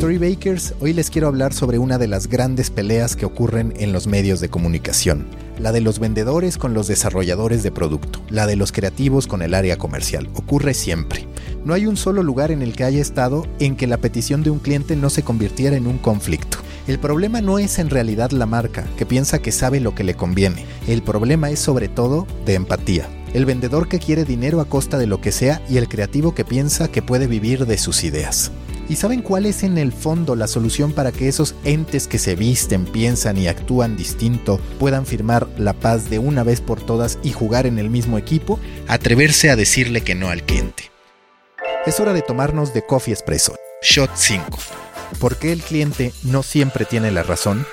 Storybakers, hoy les quiero hablar sobre una de las grandes peleas que ocurren en los medios de comunicación, la de los vendedores con los desarrolladores de producto, la de los creativos con el área comercial. Ocurre siempre. No hay un solo lugar en el que haya estado en que la petición de un cliente no se convirtiera en un conflicto. El problema no es en realidad la marca, que piensa que sabe lo que le conviene. El problema es sobre todo de empatía. El vendedor que quiere dinero a costa de lo que sea y el creativo que piensa que puede vivir de sus ideas. ¿Y saben cuál es en el fondo la solución para que esos entes que se visten, piensan y actúan distinto puedan firmar la paz de una vez por todas y jugar en el mismo equipo? Atreverse a decirle que no al cliente. Es hora de tomarnos de Coffee Espresso. Shot 5. ¿Por qué el cliente no siempre tiene la razón?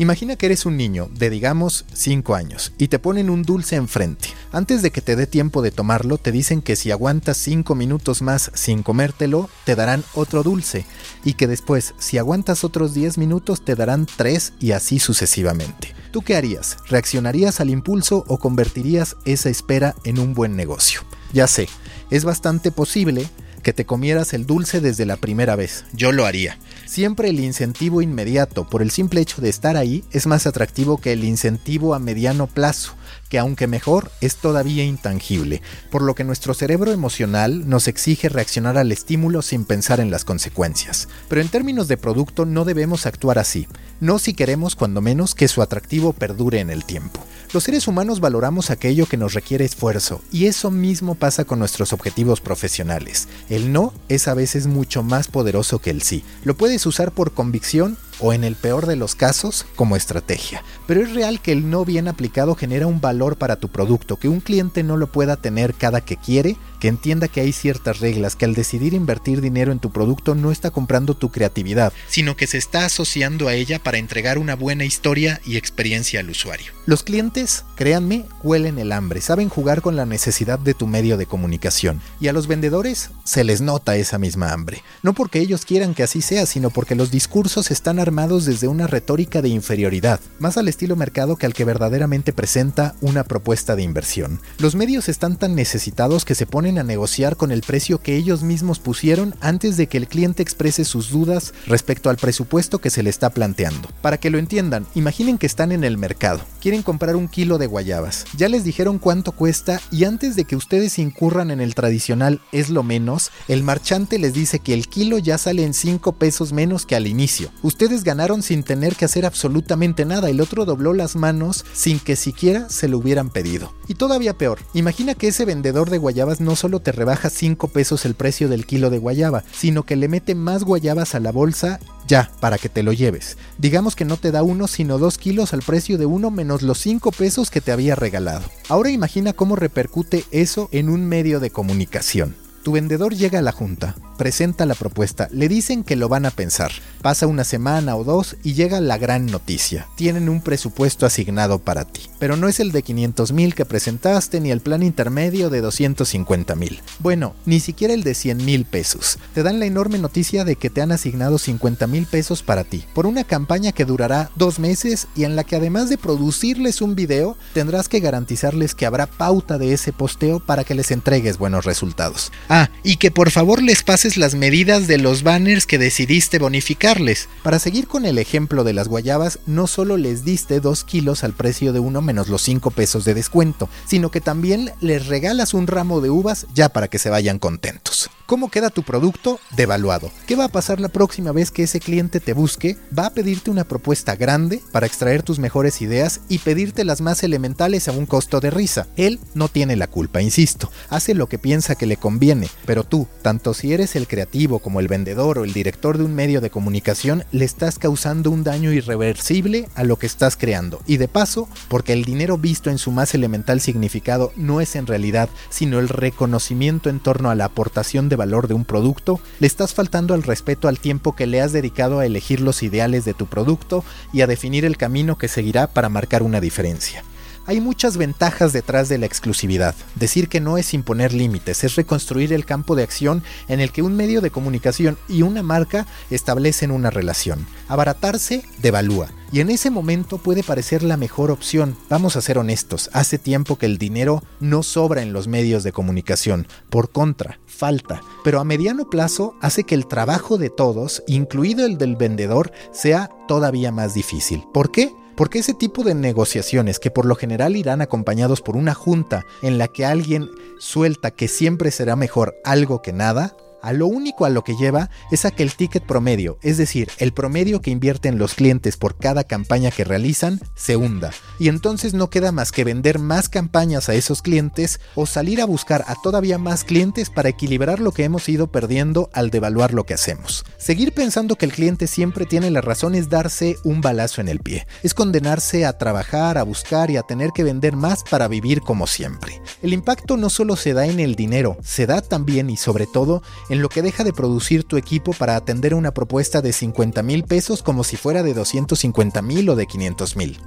Imagina que eres un niño de digamos 5 años y te ponen un dulce enfrente. Antes de que te dé tiempo de tomarlo, te dicen que si aguantas 5 minutos más sin comértelo, te darán otro dulce y que después, si aguantas otros 10 minutos, te darán 3 y así sucesivamente. ¿Tú qué harías? ¿Reaccionarías al impulso o convertirías esa espera en un buen negocio? Ya sé, es bastante posible que te comieras el dulce desde la primera vez. Yo lo haría. Siempre el incentivo inmediato por el simple hecho de estar ahí es más atractivo que el incentivo a mediano plazo, que aunque mejor es todavía intangible, por lo que nuestro cerebro emocional nos exige reaccionar al estímulo sin pensar en las consecuencias. Pero en términos de producto no debemos actuar así, no si queremos cuando menos que su atractivo perdure en el tiempo. Los seres humanos valoramos aquello que nos requiere esfuerzo y eso mismo pasa con nuestros objetivos profesionales. El no es a veces mucho más poderoso que el sí. Lo puedes usar por convicción o en el peor de los casos como estrategia. Pero es real que el no bien aplicado genera un valor para tu producto, que un cliente no lo pueda tener cada que quiere, que entienda que hay ciertas reglas, que al decidir invertir dinero en tu producto no está comprando tu creatividad, sino que se está asociando a ella para entregar una buena historia y experiencia al usuario. Los clientes, créanme, huelen el hambre, saben jugar con la necesidad de tu medio de comunicación, y a los vendedores se les nota esa misma hambre, no porque ellos quieran que así sea, sino porque los discursos están armados desde una retórica de inferioridad, más al estilo mercado que al que verdaderamente presenta una propuesta de inversión. Los medios están tan necesitados que se ponen a negociar con el precio que ellos mismos pusieron antes de que el cliente exprese sus dudas respecto al presupuesto que se le está planteando. Para que lo entiendan, imaginen que están en el mercado, quieren comprar un kilo de guayabas, ya les dijeron cuánto cuesta y antes de que ustedes incurran en el tradicional es lo menos, el marchante les dice que el kilo ya sale en 5 pesos menos que al inicio. Ustedes ganaron sin tener que hacer absolutamente nada. El otro dobló las manos sin que siquiera se lo hubieran pedido. Y todavía peor, imagina que ese vendedor de guayabas no solo te rebaja 5 pesos el precio del kilo de guayaba, sino que le mete más guayabas a la bolsa ya, para que te lo lleves. Digamos que no te da uno, sino dos kilos al precio de uno menos los 5 pesos que te había regalado. Ahora imagina cómo repercute eso en un medio de comunicación. Tu vendedor llega a la junta, presenta la propuesta, le dicen que lo van a pensar. Pasa una semana o dos y llega la gran noticia. Tienen un presupuesto asignado para ti, pero no es el de 500 mil que presentaste ni el plan intermedio de 250 mil. Bueno, ni siquiera el de 100 mil pesos. Te dan la enorme noticia de que te han asignado 50 mil pesos para ti, por una campaña que durará dos meses y en la que además de producirles un video, tendrás que garantizarles que habrá pauta de ese posteo para que les entregues buenos resultados. Ah, y que por favor les pases las medidas de los banners que decidiste bonificarles. Para seguir con el ejemplo de las guayabas, no solo les diste 2 kilos al precio de uno menos los 5 pesos de descuento, sino que también les regalas un ramo de uvas ya para que se vayan contentos. ¿Cómo queda tu producto? Devaluado. ¿Qué va a pasar la próxima vez que ese cliente te busque? Va a pedirte una propuesta grande para extraer tus mejores ideas y pedirte las más elementales a un costo de risa. Él no tiene la culpa, insisto. Hace lo que piensa que le conviene, pero tú, tanto si eres el creativo como el vendedor o el director de un medio de comunicación, le estás causando un daño irreversible a lo que estás creando. Y de paso, porque el dinero visto en su más elemental significado no es en realidad, sino el reconocimiento en torno a la aportación de valor de un producto, le estás faltando al respeto al tiempo que le has dedicado a elegir los ideales de tu producto y a definir el camino que seguirá para marcar una diferencia. Hay muchas ventajas detrás de la exclusividad. Decir que no es imponer límites, es reconstruir el campo de acción en el que un medio de comunicación y una marca establecen una relación. Abaratarse devalúa. Y en ese momento puede parecer la mejor opción. Vamos a ser honestos, hace tiempo que el dinero no sobra en los medios de comunicación. Por contra, falta. Pero a mediano plazo hace que el trabajo de todos, incluido el del vendedor, sea todavía más difícil. ¿Por qué? Porque ese tipo de negociaciones, que por lo general irán acompañados por una junta en la que alguien suelta que siempre será mejor algo que nada, a lo único a lo que lleva es a que el ticket promedio, es decir, el promedio que invierten los clientes por cada campaña que realizan, se hunda. Y entonces no queda más que vender más campañas a esos clientes o salir a buscar a todavía más clientes para equilibrar lo que hemos ido perdiendo al devaluar lo que hacemos. Seguir pensando que el cliente siempre tiene la razón es darse un balazo en el pie. Es condenarse a trabajar, a buscar y a tener que vender más para vivir como siempre. El impacto no solo se da en el dinero, se da también y sobre todo en lo que deja de producir tu equipo para atender una propuesta de 50 mil pesos como si fuera de 250 mil o de 500 mil.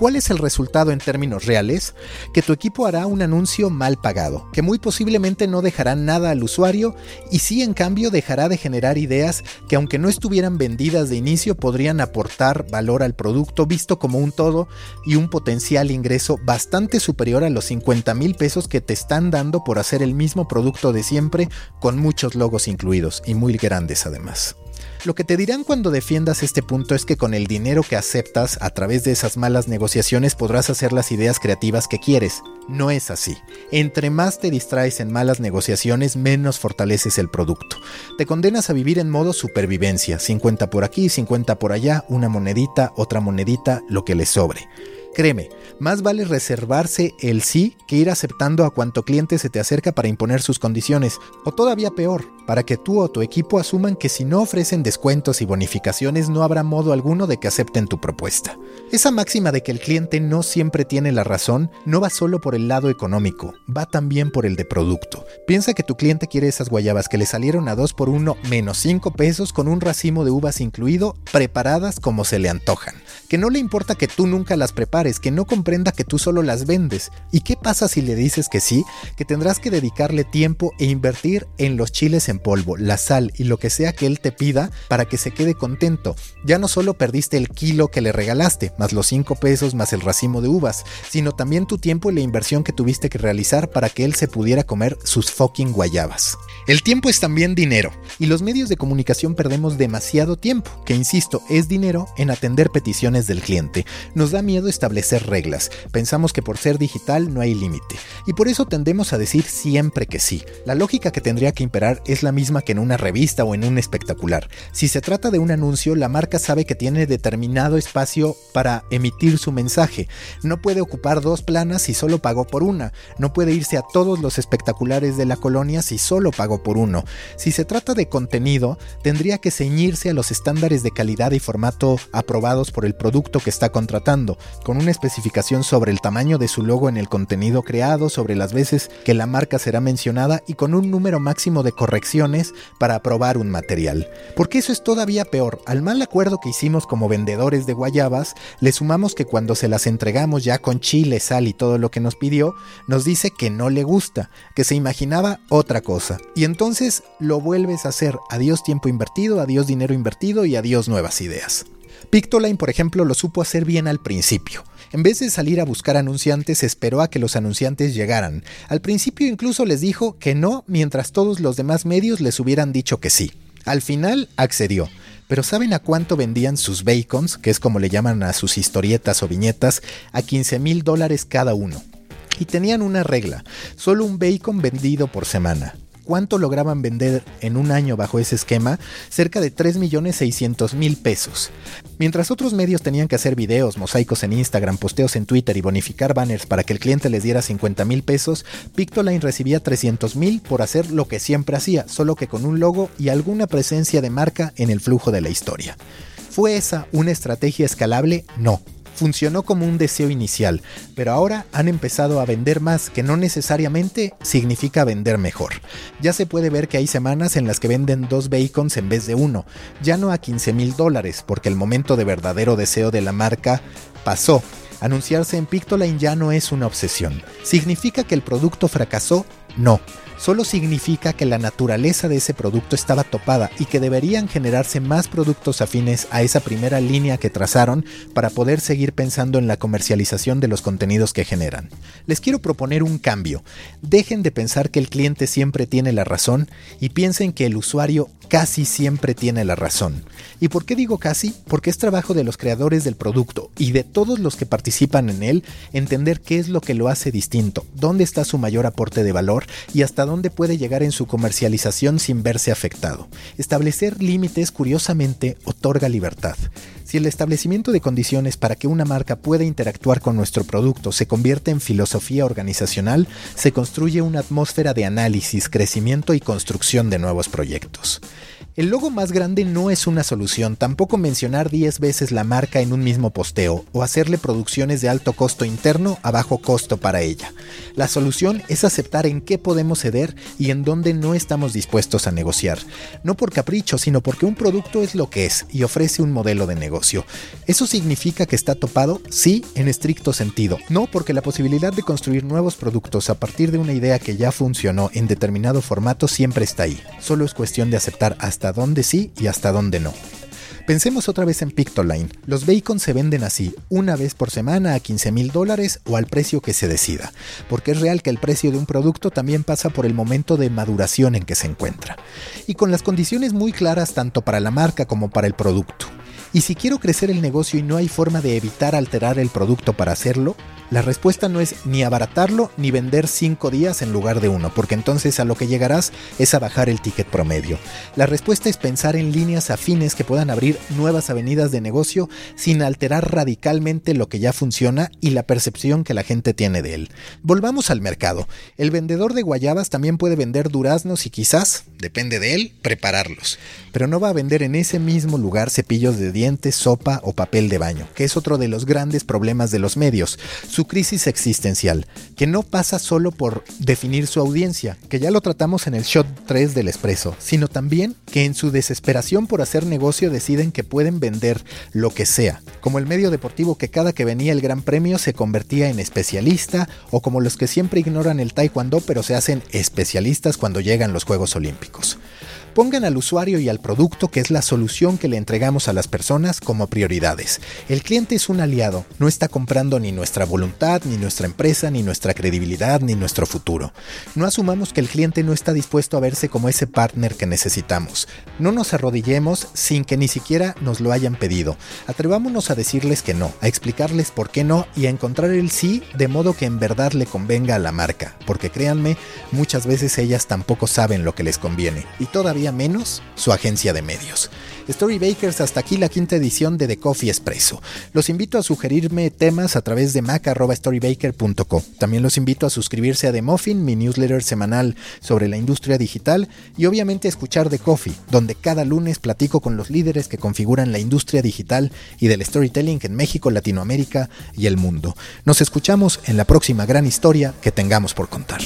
¿Cuál es el resultado en términos reales? Que tu equipo hará un anuncio mal pagado, que muy posiblemente no dejará nada al usuario y sí en cambio dejará de generar ideas que aunque no estuvieran vendidas de inicio podrían aportar valor al producto visto como un todo y un potencial ingreso bastante superior a los 50 mil pesos que te están dando por hacer el mismo producto de siempre con muchos logos incluidos y muy grandes además. Lo que te dirán cuando defiendas este punto es que con el dinero que aceptas a través de esas malas negociaciones podrás hacer las ideas creativas que quieres. No es así. Entre más te distraes en malas negociaciones, menos fortaleces el producto. Te condenas a vivir en modo supervivencia, 50 por aquí, 50 por allá, una monedita, otra monedita, lo que le sobre. Créeme, más vale reservarse el sí que ir aceptando a cuanto cliente se te acerca para imponer sus condiciones, o todavía peor, para que tú o tu equipo asuman que si no ofrecen descuentos y bonificaciones no habrá modo alguno de que acepten tu propuesta. Esa máxima de que el cliente no siempre tiene la razón no va solo por el lado económico, va también por el de producto. Piensa que tu cliente quiere esas guayabas que le salieron a 2 por 1 menos 5 pesos con un racimo de uvas incluido, preparadas como se le antojan. Que no le importa que tú nunca las prepares, que no comprenda que tú solo las vendes. ¿Y qué pasa si le dices que sí? Que tendrás que dedicarle tiempo e invertir en los chiles en polvo, la sal y lo que sea que él te pida para que se quede contento. Ya no solo perdiste el kilo que le regalaste, más los 5 pesos, más el racimo de uvas, sino también tu tiempo y la inversión que tuviste que realizar para que él se pudiera comer sus fucking guayabas. El tiempo es también dinero, y los medios de comunicación perdemos demasiado tiempo, que insisto, es dinero en atender peticiones del cliente. Nos da miedo establecer reglas, pensamos que por ser digital no hay límite, y por eso tendemos a decir siempre que sí. La lógica que tendría que imperar es la misma que en una revista o en un espectacular. Si se trata de un anuncio, la marca sabe que tiene determinado espacio para emitir su mensaje. No puede ocupar dos planas si solo pagó por una. No puede irse a todos los espectaculares de la colonia si solo pagó por uno. Si se trata de contenido, tendría que ceñirse a los estándares de calidad y formato aprobados por el producto que está contratando, con una especificación sobre el tamaño de su logo en el contenido creado, sobre las veces que la marca será mencionada y con un número máximo de correcciones para aprobar un material. Porque eso es todavía peor. Al mal acuerdo que hicimos como vendedores de guayabas, le sumamos que cuando se las entregamos ya con chile, sal y todo lo que nos pidió, nos dice que no le gusta, que se imaginaba otra cosa. Entonces lo vuelves a hacer. Adiós tiempo invertido, adiós dinero invertido y adiós nuevas ideas. Pictoline, por ejemplo, lo supo hacer bien al principio. En vez de salir a buscar anunciantes, esperó a que los anunciantes llegaran. Al principio incluso les dijo que no, mientras todos los demás medios les hubieran dicho que sí. Al final accedió. Pero ¿saben a cuánto vendían sus bacons, que es como le llaman a sus historietas o viñetas? A 15 mil dólares cada uno. Y tenían una regla, solo un bacon vendido por semana cuánto lograban vender en un año bajo ese esquema, cerca de 3.600.000 pesos. Mientras otros medios tenían que hacer videos, mosaicos en Instagram, posteos en Twitter y bonificar banners para que el cliente les diera 50.000 pesos, Pictoline recibía 300.000 por hacer lo que siempre hacía, solo que con un logo y alguna presencia de marca en el flujo de la historia. ¿Fue esa una estrategia escalable? No funcionó como un deseo inicial, pero ahora han empezado a vender más, que no necesariamente significa vender mejor. Ya se puede ver que hay semanas en las que venden dos bacons en vez de uno, ya no a 15 mil dólares, porque el momento de verdadero deseo de la marca pasó Anunciarse en Pictoline ya no es una obsesión. ¿Significa que el producto fracasó? No solo significa que la naturaleza de ese producto estaba topada y que deberían generarse más productos afines a esa primera línea que trazaron para poder seguir pensando en la comercialización de los contenidos que generan. Les quiero proponer un cambio. Dejen de pensar que el cliente siempre tiene la razón y piensen que el usuario casi siempre tiene la razón. ¿Y por qué digo casi? Porque es trabajo de los creadores del producto y de todos los que participan en él entender qué es lo que lo hace distinto, dónde está su mayor aporte de valor y hasta dónde puede llegar en su comercialización sin verse afectado. Establecer límites, curiosamente, otorga libertad. Si el establecimiento de condiciones para que una marca pueda interactuar con nuestro producto se convierte en filosofía organizacional, se construye una atmósfera de análisis, crecimiento y construcción de nuevos proyectos. El logo más grande no es una solución, tampoco mencionar 10 veces la marca en un mismo posteo o hacerle producciones de alto costo interno a bajo costo para ella. La solución es aceptar en qué podemos ceder y en dónde no estamos dispuestos a negociar, no por capricho, sino porque un producto es lo que es y ofrece un modelo de negocio. ¿Eso significa que está topado? Sí, en estricto sentido. No porque la posibilidad de construir nuevos productos a partir de una idea que ya funcionó en determinado formato siempre está ahí. Solo es cuestión de aceptar hasta dónde sí y hasta dónde no. Pensemos otra vez en Pictoline. Los bacon se venden así, una vez por semana a 15 mil dólares o al precio que se decida, porque es real que el precio de un producto también pasa por el momento de maduración en que se encuentra, y con las condiciones muy claras tanto para la marca como para el producto. Y si quiero crecer el negocio y no hay forma de evitar alterar el producto para hacerlo, la respuesta no es ni abaratarlo ni vender 5 días en lugar de uno, porque entonces a lo que llegarás es a bajar el ticket promedio. La respuesta es pensar en líneas afines que puedan abrir nuevas avenidas de negocio sin alterar radicalmente lo que ya funciona y la percepción que la gente tiene de él. Volvamos al mercado. El vendedor de guayabas también puede vender duraznos y quizás, depende de él, prepararlos. Pero no va a vender en ese mismo lugar cepillos de dientes, sopa o papel de baño, que es otro de los grandes problemas de los medios crisis existencial, que no pasa solo por definir su audiencia, que ya lo tratamos en el shot 3 del expreso, sino también que en su desesperación por hacer negocio deciden que pueden vender lo que sea, como el medio deportivo que cada que venía el Gran Premio se convertía en especialista, o como los que siempre ignoran el taekwondo pero se hacen especialistas cuando llegan los Juegos Olímpicos. Pongan al usuario y al producto, que es la solución que le entregamos a las personas, como prioridades. El cliente es un aliado, no está comprando ni nuestra voluntad, ni nuestra empresa, ni nuestra credibilidad, ni nuestro futuro. No asumamos que el cliente no está dispuesto a verse como ese partner que necesitamos. No nos arrodillemos sin que ni siquiera nos lo hayan pedido. Atrevámonos a decirles que no, a explicarles por qué no y a encontrar el sí de modo que en verdad le convenga a la marca, porque créanme, muchas veces ellas tampoco saben lo que les conviene. Y menos su agencia de medios. Storybakers, hasta aquí la quinta edición de The Coffee Espresso. Los invito a sugerirme temas a través de mac.storybaker.co. También los invito a suscribirse a The Muffin, mi newsletter semanal sobre la industria digital, y obviamente a escuchar The Coffee, donde cada lunes platico con los líderes que configuran la industria digital y del storytelling en México, Latinoamérica y el mundo. Nos escuchamos en la próxima gran historia que tengamos por contar.